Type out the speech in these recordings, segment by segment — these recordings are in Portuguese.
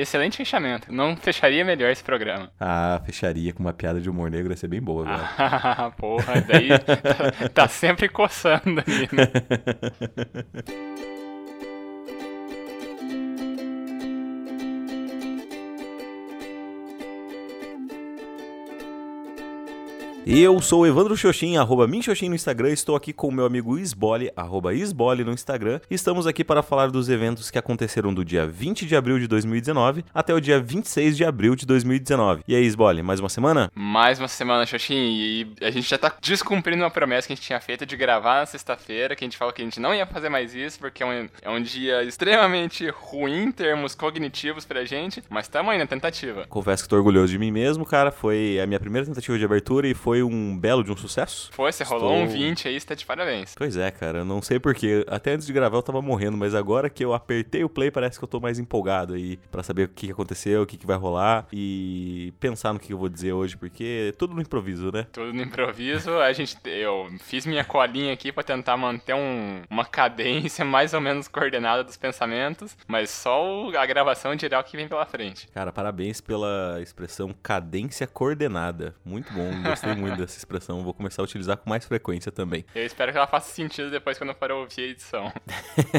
excelente fechamento. Não fecharia melhor esse programa. Ah, fecharia com uma piada de humor negro, ia ser bem boa agora. Ah, porra, daí tá, tá sempre coçando ali, né? Eu sou o Evandro Xoxin, arroba Minxoxin no Instagram. Estou aqui com o meu amigo Isbole, arroba Isbole no Instagram. Estamos aqui para falar dos eventos que aconteceram do dia 20 de abril de 2019 até o dia 26 de abril de 2019. E aí, Isbole, mais uma semana? Mais uma semana, Xoxin, e a gente já tá descumprindo uma promessa que a gente tinha feito de gravar na sexta-feira, que a gente falou que a gente não ia fazer mais isso, porque é um, é um dia extremamente ruim em termos cognitivos pra gente, mas estamos aí na tentativa. Confesso que tô orgulhoso de mim mesmo, cara. Foi a minha primeira tentativa de abertura e foi um belo de um sucesso. Foi, você rolou Estou- um 20 aí, você tá de parabéns. Pois é, cara, eu não sei porquê. Até antes de gravar eu tava morrendo, mas agora que eu apertei o play, parece que eu tô mais empolgado aí pra saber o que aconteceu, o que vai rolar e pensar no que eu vou dizer hoje, porque é tudo no improviso, né? Tudo no improviso, a gente, eu fiz minha colinha aqui pra tentar manter um- uma cadência mais ou menos coordenada dos pensamentos, mas só a gravação dirá o que vem pela frente. Cara, parabéns pela expressão cadência coordenada. Muito bom, gostei muito dessa expressão. Vou começar a utilizar com mais frequência também. Eu espero que ela faça sentido depois quando eu for ouvir a edição.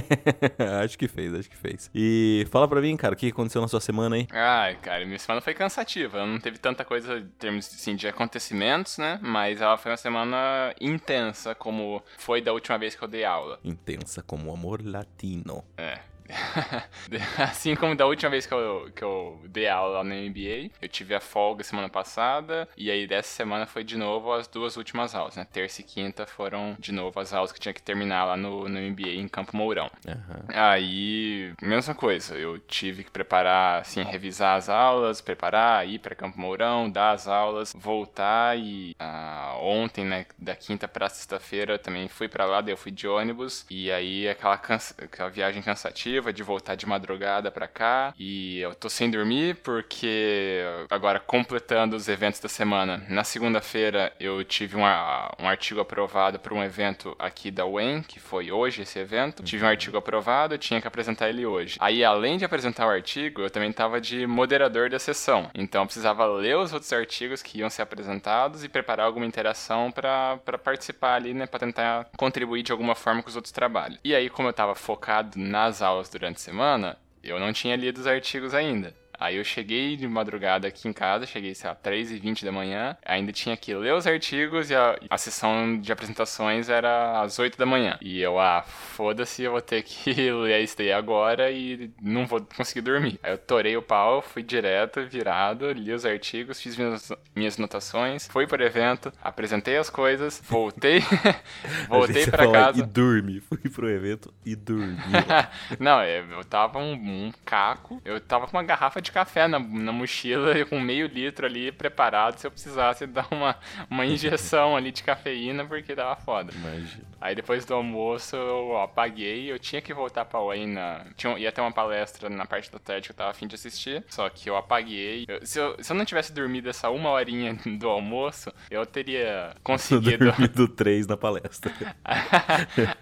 acho que fez, acho que fez. E fala pra mim, cara, o que aconteceu na sua semana aí? Ai, cara, minha semana foi cansativa. Não teve tanta coisa em termos assim, de acontecimentos, né? Mas ela foi uma semana intensa, como foi da última vez que eu dei aula. Intensa como o amor latino. É. assim como da última vez que eu, que eu dei aula lá na MBA, eu tive a folga semana passada, e aí dessa semana foi de novo as duas últimas aulas, né? Terça e quinta foram de novo as aulas que tinha que terminar lá no, no MBA em Campo Mourão. Aham. Aí, mesma coisa, eu tive que preparar, assim, revisar as aulas, preparar, ir para Campo Mourão, dar as aulas, voltar e ah, ontem, né, da quinta para sexta-feira, também fui para lá, daí eu fui de ônibus, e aí aquela, cansa- aquela viagem cansativa de voltar de madrugada para cá, e eu tô sem dormir porque agora completando os eventos da semana, na segunda-feira eu tive um, um artigo aprovado para um evento aqui da UEM, que foi hoje esse evento, tive um artigo aprovado, tinha que apresentar ele hoje. Aí, além de apresentar o artigo, eu também tava de moderador da sessão. Então, eu precisava ler os outros artigos que iam ser apresentados e preparar alguma interação para participar ali, né? Pra tentar contribuir de alguma forma com os outros trabalhos. E aí, como eu tava focado nas aulas durante a semana, eu não tinha lido os artigos ainda. Aí eu cheguei de madrugada aqui em casa, cheguei, sei lá, 3h20 da manhã, ainda tinha que ler os artigos e a, a sessão de apresentações era às 8 da manhã. E eu, ah, foda-se, eu vou ter que ler isso daí agora e não vou conseguir dormir. Aí eu torei o pau, fui direto, virado, li os artigos, fiz minhas, minhas anotações, fui pro evento, apresentei as coisas, voltei, voltei fala, casa. E dorme. Fui pro evento e dormi. Não, eu tava um, um caco, eu tava com uma garrafa de café na, na mochila, e com meio litro ali preparado se eu precisasse dar uma, uma injeção ali de cafeína, porque tava foda. Imagina. Aí depois do almoço eu apaguei, eu tinha que voltar pra UEM na... Tinha, ia ter uma palestra na parte da tarde que eu tava afim de assistir, só que eu apaguei. Eu- se, eu, se eu não tivesse dormido essa uma horinha do almoço, eu teria conseguido... Dormido três na palestra.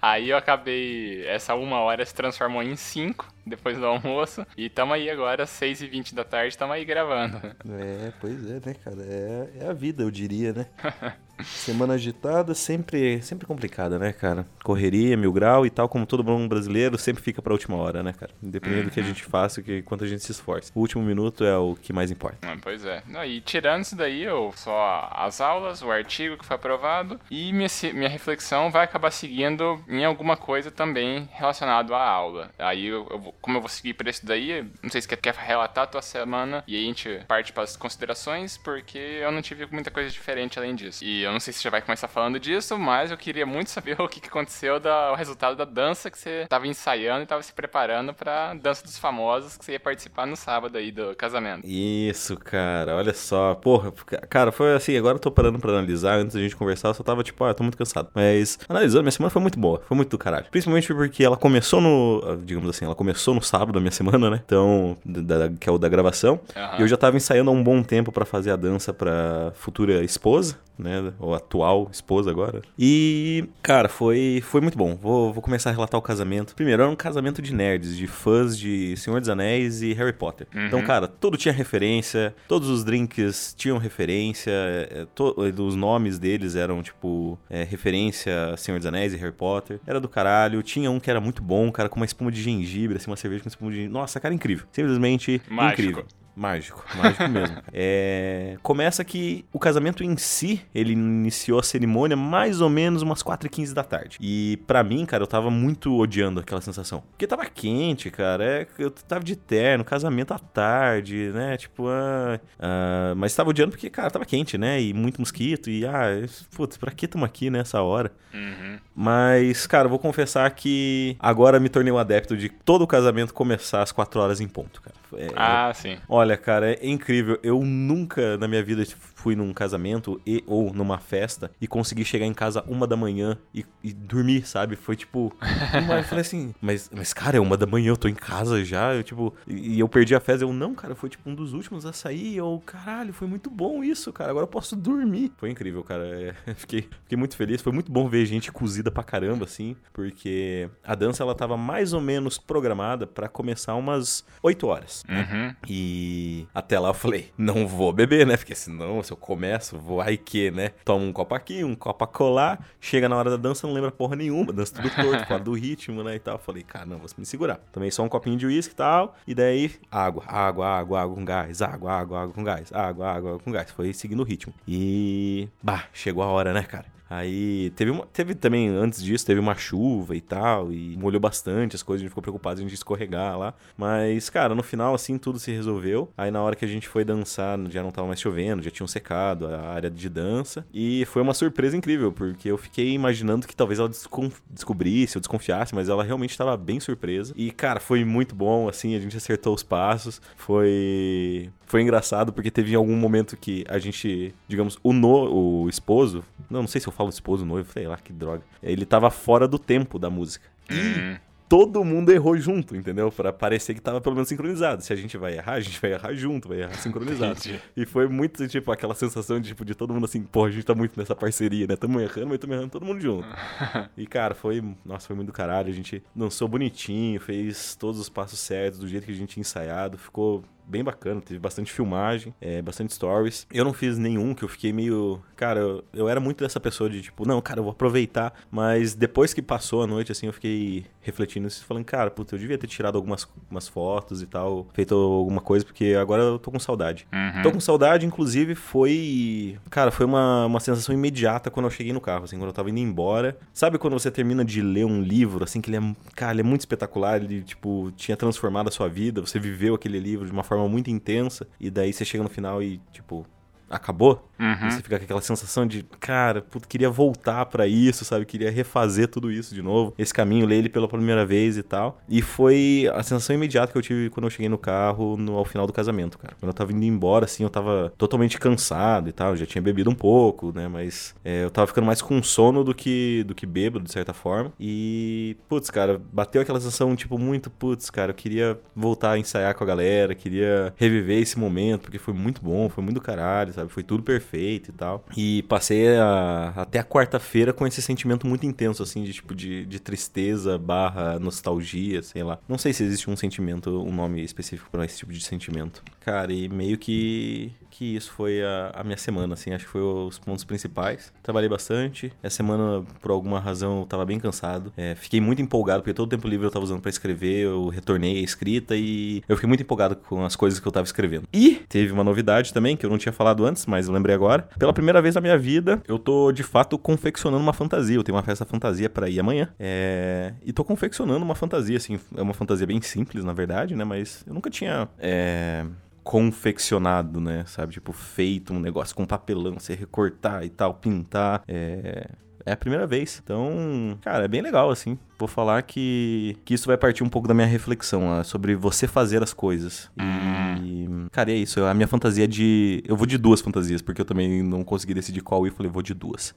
aí eu acabei. Essa uma hora se transformou em cinco depois do almoço. E tamo aí agora, 6 e 20 da tarde, tamo aí gravando. É, pois é, né, cara? É, é a vida, eu diria, né? Semana agitada, sempre, sempre complicada, né, cara? Correria, mil grau e tal, como todo bom brasileiro, sempre fica pra última hora, né, cara? Independente do que a gente faça, que, quanto a gente se esforce. O último minuto é o que mais importa. Ah, Pois é. Não, e tirando isso daí, eu só as aulas, o artigo que foi aprovado e minha, minha reflexão vai acabar seguindo em alguma coisa também relacionado à aula. Aí, eu, eu como eu vou seguir por isso daí, não sei se quer, quer relatar a tua semana e aí a gente parte para as considerações, porque eu não tive muita coisa diferente além disso. E eu não sei se já vai começar falando disso, mas eu queria muito saber o que, que aconteceu, da, o resultado da dança que você tava ensaiando e tava se preparando pra dança dos famosos que você ia participar no sábado aí do casamento. Isso, cara, olha só. Porra, cara, foi assim, agora eu tô parando pra analisar. Antes da gente conversar, eu só tava tipo, ah, eu tô muito cansado. Mas, analisando, minha semana foi muito boa, foi muito do caralho. Principalmente porque ela começou no, ah, digamos assim, ela começou no sábado da minha semana, né? Então, da- que é o da gravação. Aham. E eu já tava ensaiando há um bom tempo pra fazer a dança pra futura esposa, né? Ou atual esposa agora. E, cara, foi, foi muito bom. Vou, vou começar a relatar o casamento. Primeiro, era um casamento de nerds, de fãs de Senhor dos Anéis e Harry Potter. Uhum. Então, cara, tudo tinha referência, todos os drinks tinham referência, é, to, os nomes deles eram, tipo, é, referência a Senhor dos Anéis e Harry Potter. Era do caralho. Tinha um que era muito bom, cara, com uma espuma de gengibre, assim, uma cerveja com espuma de gengibre. Nossa, cara, incrível. Simplesmente Mágico. incrível. Mágico, mágico mesmo. É, começa que o casamento em si, ele iniciou a cerimônia mais ou menos umas 4h15 da tarde. E pra mim, cara, eu tava muito odiando aquela sensação. Porque tava quente, cara. É, eu tava de terno, casamento à tarde, né? Tipo, ah, ah, mas tava odiando porque, cara, tava quente, né? E muito mosquito. E, ah, putz, pra que tamo aqui nessa hora? Uhum. Mas, cara, vou confessar que agora me tornei um adepto de todo o casamento começar às 4 horas em ponto, cara. É, Ah, sim. Olha, cara, é incrível. Eu nunca na minha vida fui num casamento e ou numa festa e consegui chegar em casa uma da manhã e, e dormir, sabe? Foi tipo. eu falei assim, mas, mas cara, é uma da manhã, eu tô em casa já. Eu, tipo, e e eu perdi a festa. Eu, não, cara, foi tipo um dos últimos a sair. Eu, caralho, foi muito bom isso, cara. Agora eu posso dormir. Foi incrível, cara. É, fiquei, fiquei muito feliz. Foi muito bom ver gente cozida pra caramba, assim, porque a dança ela tava mais ou menos programada pra começar umas 8 horas. Uhum. E até lá eu falei, não vou beber, né? Porque senão, se eu começo, vou aí que, né? Toma um copo aqui, um copo acolá, chega na hora da dança, não lembra porra nenhuma, dança tudo torto, fora do ritmo, né? E tal. Eu falei, cara, não, vou me segurar. Tomei só um copinho de uísque e tal, e daí, água, água, água, água com gás, água, água, água com gás, água, água, água com gás. Foi seguindo o ritmo. E, bah, chegou a hora, né, cara? Aí teve, uma, teve também, antes disso, teve uma chuva e tal, e molhou bastante as coisas, a gente ficou preocupado a gente escorregar lá. Mas, cara, no final, assim, tudo se resolveu. Aí na hora que a gente foi dançar, já não tava mais chovendo, já tinham secado a área de dança. E foi uma surpresa incrível, porque eu fiquei imaginando que talvez ela descobrisse ou desconfiasse, mas ela realmente estava bem surpresa. E, cara, foi muito bom, assim, a gente acertou os passos. Foi. Foi engraçado, porque teve algum momento que a gente, digamos, o, no, o esposo. Não, não sei se eu falo esposo, noivo, sei lá, que droga. Ele tava fora do tempo da música. Uhum. Todo mundo errou junto, entendeu? Pra parecer que tava pelo menos sincronizado. Se a gente vai errar, a gente vai errar junto, vai errar sincronizado. Entendi. E foi muito, tipo, aquela sensação de, tipo, de todo mundo assim, pô, a gente tá muito nessa parceria, né? Tamo errando, mas tamo errando todo mundo junto. e, cara, foi, nossa, foi muito do caralho. A gente dançou bonitinho, fez todos os passos certos, do jeito que a gente tinha ensaiado. Ficou bem bacana, teve bastante filmagem, é, bastante stories. Eu não fiz nenhum, que eu fiquei meio. Cara, eu, eu era muito dessa pessoa de tipo, não, cara, eu vou aproveitar. Mas depois que passou a noite, assim, eu fiquei refletindo isso, falando, cara, puta, eu devia ter tirado algumas umas fotos e tal, feito alguma coisa, porque agora eu tô com saudade. Uhum. Tô com saudade, inclusive, foi. Cara, foi uma, uma sensação imediata quando eu cheguei no carro, assim, quando eu tava indo embora. Sabe quando você termina de ler um livro, assim, que ele é. Cara, ele é muito espetacular, ele, tipo, tinha transformado a sua vida, você viveu aquele livro de uma forma muito intensa, e daí você chega no final e, tipo. Acabou? Uhum. Você fica com aquela sensação de, cara, puta, queria voltar pra isso, sabe? Queria refazer tudo isso de novo. Esse caminho, ler ele pela primeira vez e tal. E foi a sensação imediata que eu tive quando eu cheguei no carro no, ao final do casamento, cara. Quando eu tava indo embora, assim, eu tava totalmente cansado e tal. Já tinha bebido um pouco, né? Mas é, eu tava ficando mais com sono do que, do que bêbado, de certa forma. E, putz, cara, bateu aquela sensação, tipo, muito, putz, cara, eu queria voltar a ensaiar com a galera, queria reviver esse momento, porque foi muito bom, foi muito caralho, sabe? Foi tudo perfeito e tal. E passei a- até a quarta-feira com esse sentimento muito intenso, assim, de tipo, de, de tristeza barra nostalgia, sei lá. Não sei se existe um sentimento, um nome específico pra esse tipo de sentimento. Cara, e meio que que isso foi a, a minha semana, assim, acho que foi os pontos principais. Trabalhei bastante. Essa semana, por alguma razão, eu tava bem cansado. É, fiquei muito empolgado, porque todo o tempo livre eu tava usando pra escrever, eu retornei a escrita e eu fiquei muito empolgado com as coisas que eu tava escrevendo. E teve uma novidade também, que eu não tinha falado antes, mas lembrei agora. Pela primeira vez na minha vida, eu tô, de fato, confeccionando uma fantasia. Eu tenho uma festa fantasia pra ir amanhã. É... E tô confeccionando uma fantasia, assim, é uma fantasia bem simples, na verdade, né, mas eu nunca tinha... É confeccionado, né? Sabe? Tipo, feito um negócio com papelão, você recortar e tal, pintar. É. É a primeira vez. Então, cara, é bem legal, assim. vou falar que, que isso vai partir um pouco da minha reflexão sobre você fazer as coisas. E, cara, é isso. A minha fantasia de. Eu vou de duas fantasias, porque eu também não consegui decidir qual ir. Falei, vou de duas.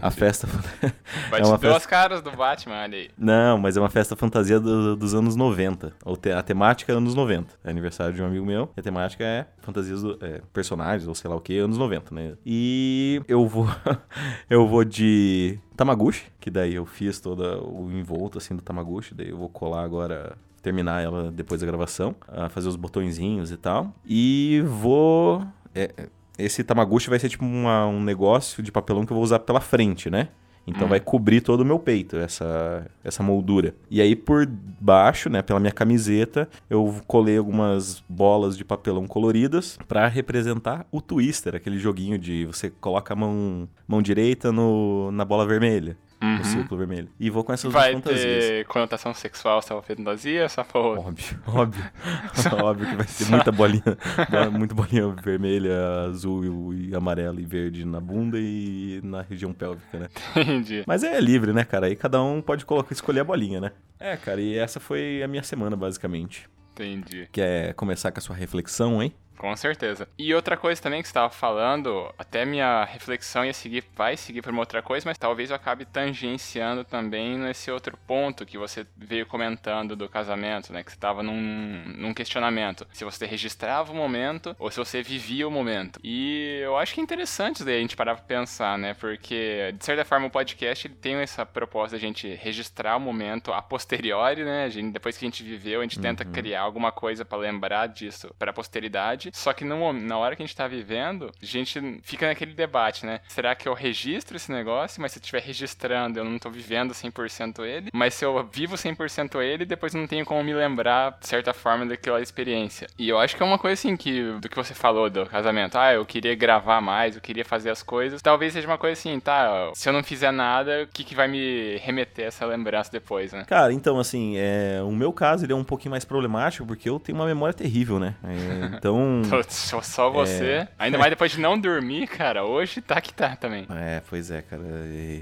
A festa. Vai é uma festa... caras do Batman, olha aí. Não, mas é uma festa fantasia do- dos anos 90. Ou te- A temática é anos 90. É aniversário de um amigo meu. E a temática é fantasias do. é, personagens, ou sei lá o que, anos 90, né? E eu vou. eu vou de Tamaguchi, que daí eu fiz todo o envolto assim do Tamaguchi. Daí eu vou colar agora. Terminar ela depois da gravação, fazer os botõezinhos e tal. E vou. é, é, esse Tamaguchi vai ser tipo uma- um negócio de papelão que eu vou usar pela frente, né? Então vai cobrir todo o meu peito, essa, essa moldura. E aí por baixo, né, pela minha camiseta, eu colei algumas bolas de papelão coloridas pra representar o Twister, aquele joguinho de você coloca a mão, mão direita no, na bola vermelha, Uhum. no círculo vermelho. E vou com essas Vai duas fantasias. ter conotação sexual essa fantasia, só for... Óbvio, óbvio. óbvio que vai ter muita bolinha, muita bolinha vermelha, azul e amarela e verde na bunda e na região pélvica, né? Entendi. Mas é livre, né, cara? Aí cada um pode colocar, escolher a bolinha, né? É, cara, e essa foi a minha semana, basicamente. Entendi. Quer começar com a sua reflexão, hein? Com certeza. E outra coisa também que você estava falando, até minha reflexão ia seguir, vai seguir para uma outra coisa, mas talvez eu acabe tangenciando também nesse outro ponto que você veio comentando do casamento, né? Que você estava num, num questionamento. Se você registrava o momento ou se você vivia o momento. E eu acho que é interessante daí a gente parar pra pensar, né? Porque, de certa forma, o podcast ele tem essa proposta de a gente registrar o momento a posteriori, né? A gente, depois que a gente viveu, a gente tenta criar alguma coisa pra lembrar disso pra posteridade. Só que no, na hora que a gente tá vivendo, a gente fica naquele debate, né? Será que eu registro esse negócio, mas se eu estiver registrando, eu não tô vivendo 100% ele? Mas se eu vivo 100% ele, depois não tenho como me lembrar, de certa forma, daquela experiência. E eu acho que é uma coisa assim que, do que você falou do casamento. Ah, eu queria gravar mais, eu queria fazer as coisas. Talvez seja uma coisa assim, tá? Se eu não fizer nada, o que, que vai me remeter essa lembrança depois, né? Cara, então, assim, é, o meu caso ele é um pouquinho mais problemático porque eu tenho uma memória terrível, né? É, então. Putz, Só só você. Ainda mais depois de não dormir, cara. Hoje tá que tá também. É, pois é, cara,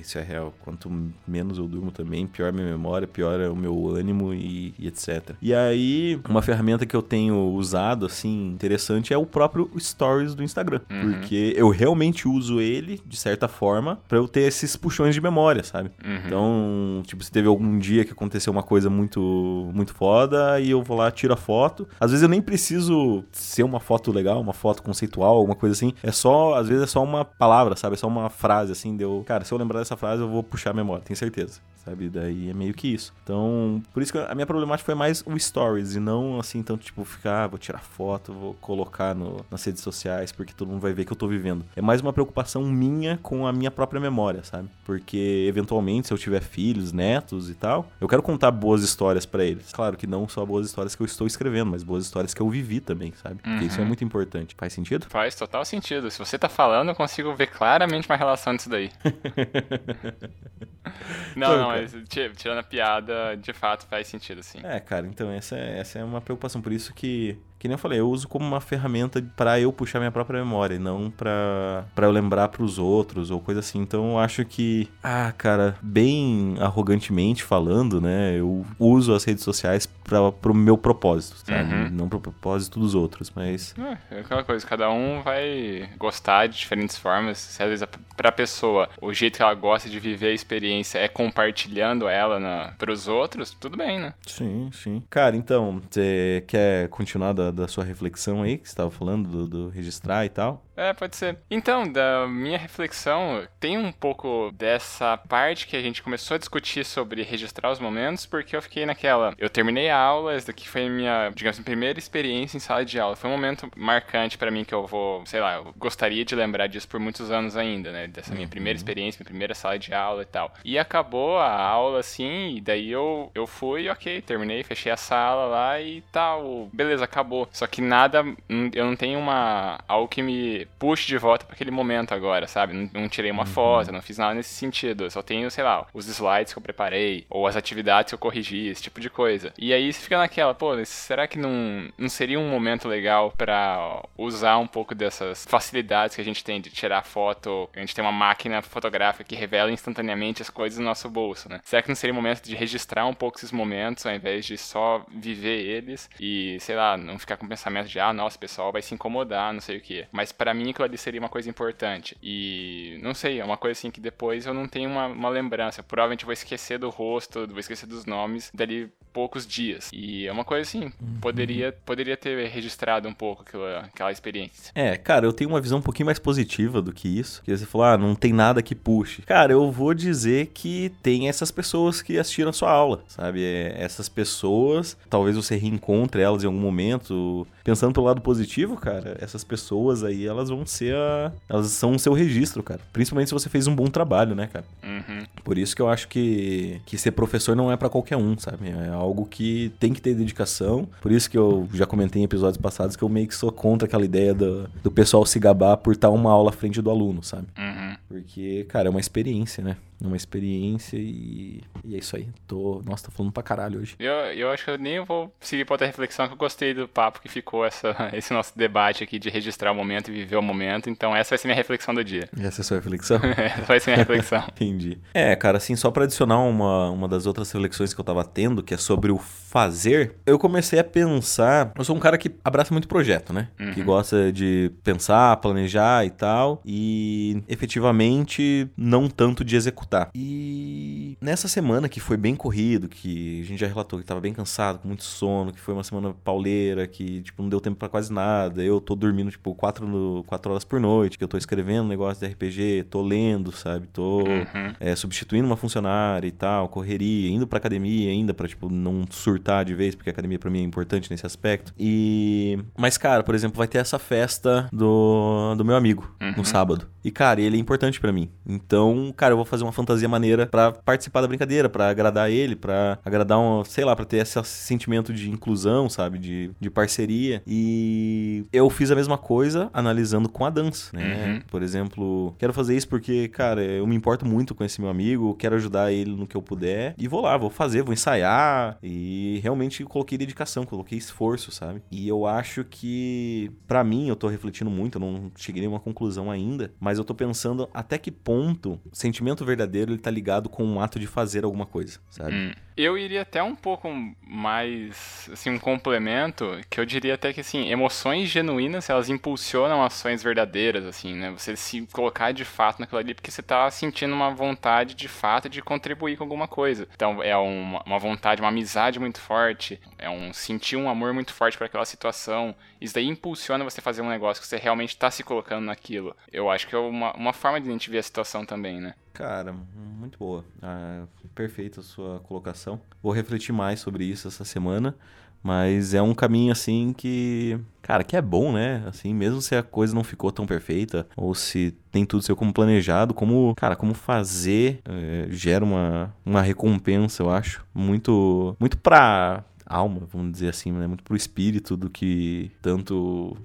isso é real. Quanto menos eu durmo também, pior minha memória, pior é o meu ânimo e, e etc. E aí, uma ferramenta que eu tenho usado, assim, interessante é o próprio Stories do Instagram. Uhum. Porque eu realmente uso ele, de certa forma, pra eu ter esses puxões de memória, sabe? Uhum. Então, tipo, se teve algum dia que aconteceu uma coisa muito, muito foda e eu vou lá, tiro a foto. Às vezes eu nem preciso ser uma foto legal, uma foto conceitual, alguma coisa assim. É só, às vezes é só uma palavra, sabe? É só uma frase, assim, deu. Cara, se eu lembrar dessa frase, eu vou puxar a memória, tenho certeza. Sabe? Daí é meio que isso. Então, por isso que a minha problemática foi mais o stories e não assim, tanto tipo, ficar, ah, vou tirar foto, vou colocar no, nas redes sociais, porque todo mundo vai ver que eu tô vivendo. É mais uma preocupação minha com a minha própria memória, sabe? Porque eventualmente, se eu tiver filhos, netos e tal, eu quero contar boas histórias pra eles. Claro que não só boas histórias que eu estou escrevendo, mas boas histórias que eu vivi também, sabe? Porque isso é muito importante. Faz sentido? Faz total sentido. Se você tá falando, eu consigo ver claramente uma relação disso daí. não, não. Mas ti- tirando a piada, de fato faz sentido, sim. É, cara, então essa é, essa é uma preocupação. Por isso que, que nem eu falei, eu uso como uma ferramenta pra eu puxar minha própria memória, e não pra, pra eu lembrar pros outros ou coisa assim. Então eu acho que, ah, cara, bem arrogantemente falando, né, eu uso as redes sociais pra, pro meu propósito, sabe? Uhum. Não pro propósito dos outros, mas. É, é aquela coisa, cada um vai gostar de diferentes formas. Se às vezes a- pra pessoa o jeito que ela gosta de viver a experiência é compartilhando ela na, pros outros, tudo bem, né? Sim, sim. Cara, então, você quer continuar da, da sua reflexão aí, que você tava falando, do, do registrar e tal? É, pode ser. Então, da minha reflexão, tem um pouco dessa parte que a gente começou a discutir sobre registrar os momentos, porque eu fiquei naquela. Eu terminei a aula, essa daqui foi a minha, digamos assim, primeira experiência em sala de aula. Foi um momento marcante pra mim que eu vou, sei lá, eu gostaria de lembrar disso por muitos anos ainda, né? Dessa minha primeira experiência, minha primeira sala de aula e tal. E acabou a aula assim, e daí eu, eu fui, ok, terminei, fechei a sala lá e tal. Beleza, acabou. Só que nada, eu não tenho uma algo que me puxe de volta para aquele momento agora, sabe? Não, não tirei uma uhum. foto, não fiz nada nesse sentido. Eu só tenho, sei lá, os slides que eu preparei ou as atividades que eu corrigi, esse tipo de coisa. E aí você fica naquela, pô, será que não, não seria um momento legal para usar um pouco dessas facilidades que a gente tem de tirar foto? A gente tem uma máquina fotográfica que revela instantaneamente as coisas no nosso bolso, né? Será que não seria o momento de registrar um pouco esses momentos ao invés de só viver eles e, sei lá, não ficar com o pensamento de, ah, nossa, o pessoal vai se incomodar, não sei o que. Mas para mim aquilo ali seria uma coisa importante. E, não sei, é uma coisa assim que depois eu não tenho uma, uma lembrança. Provavelmente eu vou esquecer do rosto, vou esquecer dos nomes dali poucos dias. E é uma coisa assim, poderia, poderia ter registrado um pouco aquela, aquela experiência. É, cara, eu tenho uma visão um pouquinho mais positiva do que isso. Que você falou, ah, não tem nada que puxe. Cara, eu vou dizer que tem essas pessoas que assistiram a sua aula, sabe? É, essas pessoas, talvez você reencontre elas em algum momento. Pensando pelo lado positivo, cara, essas pessoas aí, elas vão ser a... Elas são o seu registro, cara. Principalmente se você fez um bom trabalho, né, cara? Uhum. Por isso que eu acho que, que ser professor não é para qualquer um, sabe? É algo que tem que ter dedicação. Por isso que eu já comentei em episódios passados que eu meio que sou contra aquela ideia do, do pessoal se gabar por estar uma aula à frente do aluno, sabe? Uhum. Porque, cara, é uma experiência, né? Uma experiência e, e é isso aí. Tô, nossa, tô falando pra caralho hoje. Eu, eu acho que eu nem vou seguir pra outra reflexão, que eu gostei do papo que ficou essa, esse nosso debate aqui de registrar o momento e viver o momento. Então essa vai ser minha reflexão do dia. Essa é a sua reflexão? essa vai ser minha reflexão. Entendi. É, cara, assim, só pra adicionar uma, uma das outras reflexões que eu tava tendo, que é sobre o fazer, eu comecei a pensar. Eu sou um cara que abraça muito projeto, né? Uhum. Que gosta de pensar, planejar e tal. E efetivamente não tanto de executar executar. E nessa semana que foi bem corrido, que a gente já relatou que tava bem cansado, com muito sono, que foi uma semana pauleira, que tipo não deu tempo para quase nada. Eu tô dormindo tipo quatro, quatro horas por noite, que eu tô escrevendo um negócio de RPG, tô lendo, sabe? Tô uhum. é, substituindo uma funcionária e tal, correria, indo pra academia ainda para tipo não surtar de vez, porque a academia para mim é importante nesse aspecto. E mas cara, por exemplo, vai ter essa festa do, do meu amigo uhum. no sábado. E cara, ele é importante para mim. Então, cara, eu vou fazer uma fantasia maneira para participar da brincadeira, para agradar ele, para agradar um, sei lá, para ter esse sentimento de inclusão, sabe, de, de parceria. E eu fiz a mesma coisa analisando com a dança, né? Uhum. Por exemplo, quero fazer isso porque, cara, eu me importo muito com esse meu amigo, quero ajudar ele no que eu puder e vou lá, vou fazer, vou ensaiar e realmente coloquei dedicação, coloquei esforço, sabe? E eu acho que para mim eu tô refletindo muito, eu não cheguei a uma conclusão ainda, mas eu tô pensando até que ponto sentimento verdadeiro verdadeiro ele tá ligado com um ato de fazer alguma coisa, sabe? Hum. Eu iria até um pouco mais, assim, um complemento, que eu diria até que, assim, emoções genuínas, elas impulsionam ações verdadeiras, assim, né? Você se colocar de fato naquilo ali, porque você tá sentindo uma vontade de fato de contribuir com alguma coisa. Então, é uma, uma vontade, uma amizade muito forte, é um sentir um amor muito forte para aquela situação. Isso daí impulsiona você fazer um negócio que você realmente tá se colocando naquilo. Eu acho que é uma, uma forma de a gente ver a situação também, né? Cara, muito boa. Ah, perfeita a sua colocação. Vou refletir mais sobre isso essa semana. Mas é um caminho assim que, cara, que é bom, né? Assim, mesmo se a coisa não ficou tão perfeita ou se tem tudo seu como planejado, como, cara, como fazer é, gera uma, uma recompensa, eu acho, muito muito pra alma, vamos dizer assim, né? Muito pro espírito do que tanto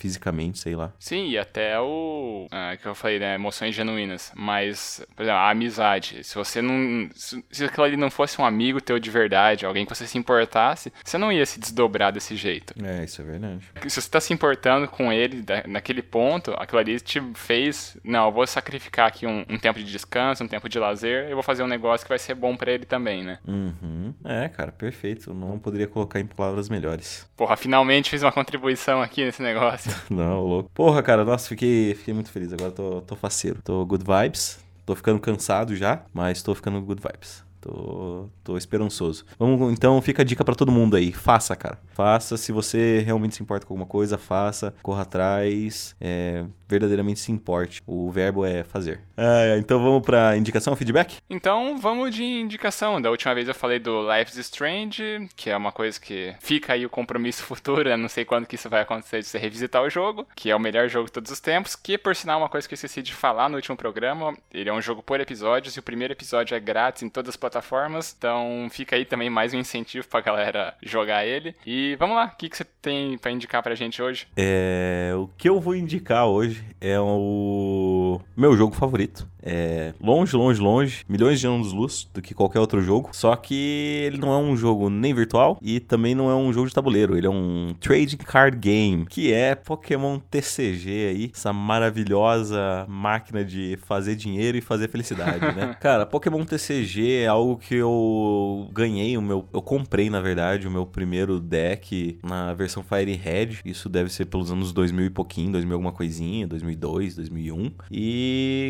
fisicamente, sei lá. Sim, e até o. Ah, que eu falei, né? Emoções genuínas. Mas, por exemplo, a amizade. Se você não. Se, se aquilo ali não fosse um amigo teu de verdade, alguém que você se importasse, você não ia se desdobrar desse jeito. É, isso é verdade. Se você tá se importando com ele naquele ponto, aquilo ali te fez. Não, eu vou sacrificar aqui um, um, tempo de descanso, um tempo de lazer, eu vou fazer um negócio que vai ser bom para ele também, né? Uhum. É, cara, perfeito. Não poderia colocar em palavras melhores. Porra, finalmente fiz uma contribuição aqui nesse negócio. Não, louco. Porra, cara, nossa, fiquei, fiquei muito feliz. Agora tô, tô faceiro. Tô good vibes. Tô ficando cansado já, mas tô ficando good vibes. Tô, tô esperançoso. Vamos, então fica a dica para todo mundo aí. Faça, cara. Faça. Se você realmente se importa com alguma coisa, faça. Corra atrás. É, verdadeiramente se importe. O verbo é fazer. Ah, então vamos pra indicação, feedback? Então vamos de indicação. Da última vez eu falei do Life is Strange, que é uma coisa que fica aí o compromisso futuro. Não sei quando que isso vai acontecer de você revisitar o jogo, que é o melhor jogo de todos os tempos. Que, por sinal, é uma coisa que eu esqueci de falar no último programa. Ele é um jogo por episódios e o primeiro episódio é grátis em todas as plataformas plataformas. Então fica aí também mais um incentivo pra galera jogar ele. E vamos lá, o que, que você tem para indicar pra gente hoje? É, o que eu vou indicar hoje é o meu jogo favorito. É longe, longe, longe, milhões de anos-luz do que qualquer outro jogo. Só que ele não é um jogo nem virtual e também não é um jogo de tabuleiro. Ele é um trading card game, que é Pokémon TCG aí, essa maravilhosa máquina de fazer dinheiro e fazer felicidade, né? Cara, Pokémon TCG é algo que eu ganhei, o meu, eu comprei na verdade o meu primeiro deck na versão Fire Red. Isso deve ser pelos anos 2000 e pouquinho, 2000 alguma coisinha, 2002, 2001. E,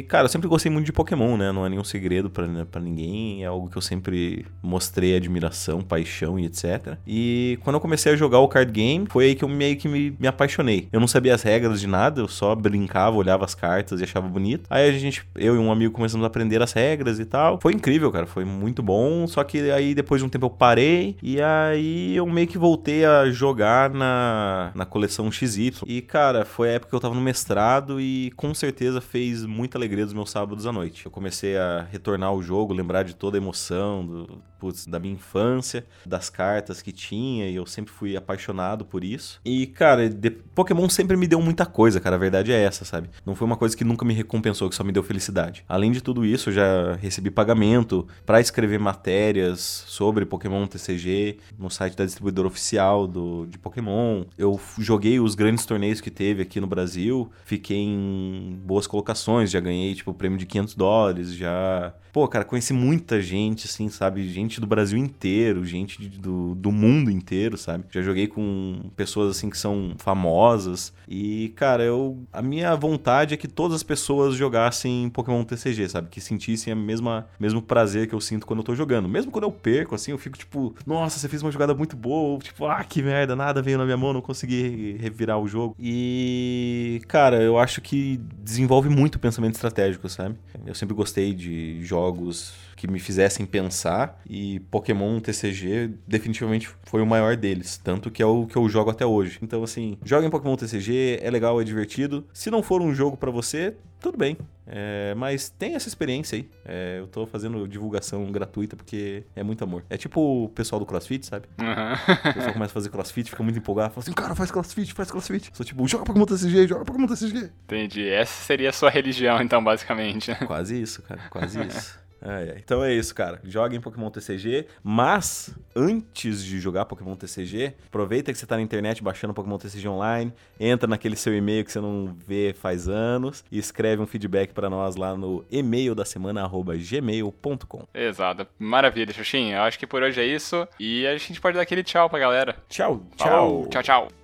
cara, eu sempre gostei muito de Pokémon, né? Não é nenhum segredo para ninguém. É algo que eu sempre mostrei admiração, paixão e etc. E quando eu comecei a jogar o card game, foi aí que eu meio que me, me apaixonei. Eu não sabia as regras de nada, eu só brincava, olhava as cartas e achava bonito. Aí a gente, eu e um amigo começamos a aprender as regras e tal. Foi incrível, cara. Foi muito bom. Só que aí depois de um tempo eu parei. E aí eu meio que voltei a jogar na, na coleção XY. E, cara, foi a época que eu tava no mestrado e com certeza fez muita alegria dos meus sábados à noite. Eu comecei a retornar ao jogo, lembrar de toda a emoção do, putz, da minha infância, das cartas que tinha, e eu sempre fui apaixonado por isso. E, cara, de... Pokémon sempre me deu muita coisa, cara, a verdade é essa, sabe? Não foi uma coisa que nunca me recompensou, que só me deu felicidade. Além de tudo isso, eu já recebi pagamento para escrever matérias sobre Pokémon TCG no site da distribuidora oficial do, de Pokémon. Eu joguei os grandes torneios que teve aqui no Brasil, fiquei em boas colocações, já ganhei, tipo, o prêmio de 500 dólares, já. Pô, cara, conheci muita gente, assim, sabe? Gente do Brasil inteiro, gente do, do mundo inteiro, sabe? Já joguei com pessoas, assim, que são famosas. E, cara, eu. A minha vontade é que todas as pessoas jogassem Pokémon TCG, sabe? Que sentissem a mesma mesmo prazer que eu sinto quando eu tô jogando. Mesmo quando eu perco, assim, eu fico tipo, nossa, você fez uma jogada muito boa. Tipo, ah, que merda, nada veio na minha mão, não consegui revirar o jogo. E, cara, eu acho que desenvolve muito o pensamento estratégico, sabe? Eu sempre gostei de jogos que me fizessem pensar e Pokémon TCG definitivamente foi o maior deles, tanto que é o que eu jogo até hoje. Então assim, joguem Pokémon TCG, é legal, é divertido. Se não for um jogo para você, tudo bem. É, mas tem essa experiência aí. É, eu tô fazendo divulgação gratuita porque é muito amor. É tipo o pessoal do CrossFit, sabe? Uhum. O pessoal começa a fazer CrossFit, fica muito empolgado, fala assim, cara, faz CrossFit, faz CrossFit. Sou tipo, joga Pokémon TCG, joga Pokémon TCG. Entendi. Essa seria a sua religião, então, basicamente. Quase isso, cara, quase isso. É, é. Então é isso, cara. Joguem Pokémon TCG, mas antes de jogar Pokémon TCG, aproveita que você tá na internet baixando Pokémon TCG online, entra naquele seu e-mail que você não vê faz anos e escreve um feedback para nós lá no e-mail da semana gmail.com. Exato. Maravilha, Xuxinha. Eu acho que por hoje é isso e a gente pode dar aquele tchau pra galera. Tchau, tchau. Tchau, tchau.